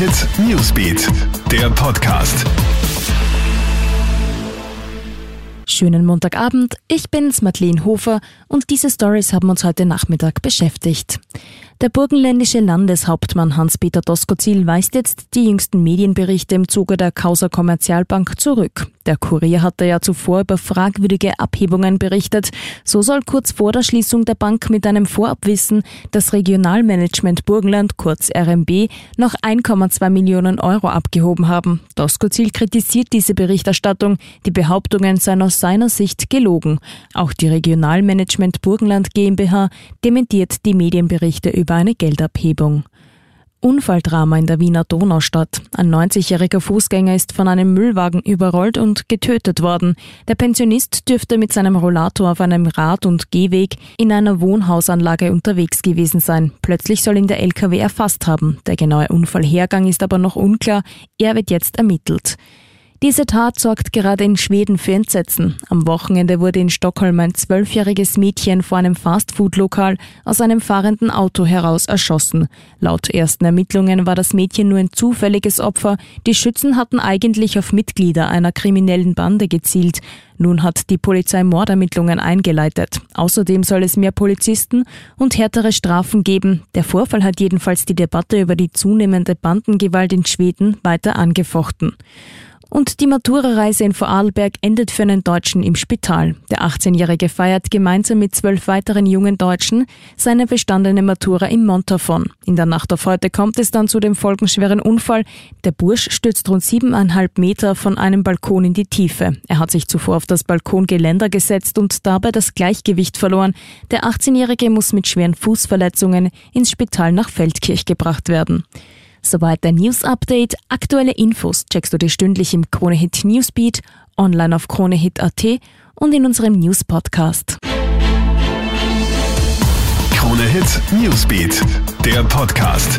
Hit Newsbeat, der Podcast. Schönen Montagabend, ich bin's Madeleine Hofer und diese Stories haben uns heute Nachmittag beschäftigt. Der burgenländische Landeshauptmann Hans-Peter Doskozil weist jetzt die jüngsten Medienberichte im Zuge der Causa Kommerzialbank zurück. Der Kurier hatte ja zuvor über fragwürdige Abhebungen berichtet. So soll kurz vor der Schließung der Bank mit einem Vorabwissen das Regionalmanagement Burgenland, kurz RMB, noch 1,2 Millionen Euro abgehoben haben. Doskozil kritisiert diese Berichterstattung. Die Behauptungen seien aus seiner Sicht gelogen. Auch die Regionalmanagement Burgenland GmbH dementiert die Medienberichte über über eine Geldabhebung. Unfalldrama in der Wiener Donaustadt. Ein 90-jähriger Fußgänger ist von einem Müllwagen überrollt und getötet worden. Der Pensionist dürfte mit seinem Rollator auf einem Rad- und Gehweg in einer Wohnhausanlage unterwegs gewesen sein. Plötzlich soll ihn der LKW erfasst haben. Der genaue Unfallhergang ist aber noch unklar. Er wird jetzt ermittelt. Diese Tat sorgt gerade in Schweden für Entsetzen. Am Wochenende wurde in Stockholm ein zwölfjähriges Mädchen vor einem Fastfood-Lokal aus einem fahrenden Auto heraus erschossen. Laut ersten Ermittlungen war das Mädchen nur ein zufälliges Opfer. Die Schützen hatten eigentlich auf Mitglieder einer kriminellen Bande gezielt. Nun hat die Polizei Mordermittlungen eingeleitet. Außerdem soll es mehr Polizisten und härtere Strafen geben. Der Vorfall hat jedenfalls die Debatte über die zunehmende Bandengewalt in Schweden weiter angefochten. Und die Matura-Reise in Vorarlberg endet für einen Deutschen im Spital. Der 18-Jährige feiert gemeinsam mit zwölf weiteren jungen Deutschen seine bestandene Matura im Montafon. In der Nacht auf heute kommt es dann zu dem folgenschweren Unfall. Der Bursch stürzt rund siebeneinhalb Meter von einem Balkon in die Tiefe. Er hat sich zuvor auf das Balkongeländer gesetzt und dabei das Gleichgewicht verloren. Der 18-Jährige muss mit schweren Fußverletzungen ins Spital nach Feldkirch gebracht werden. Soweit der News Update. Aktuelle Infos checkst du dir stündlich im Kronehit Newsbeat, online auf kronehit.at und in unserem News Podcast. Kronehit Newsbeat, der Podcast.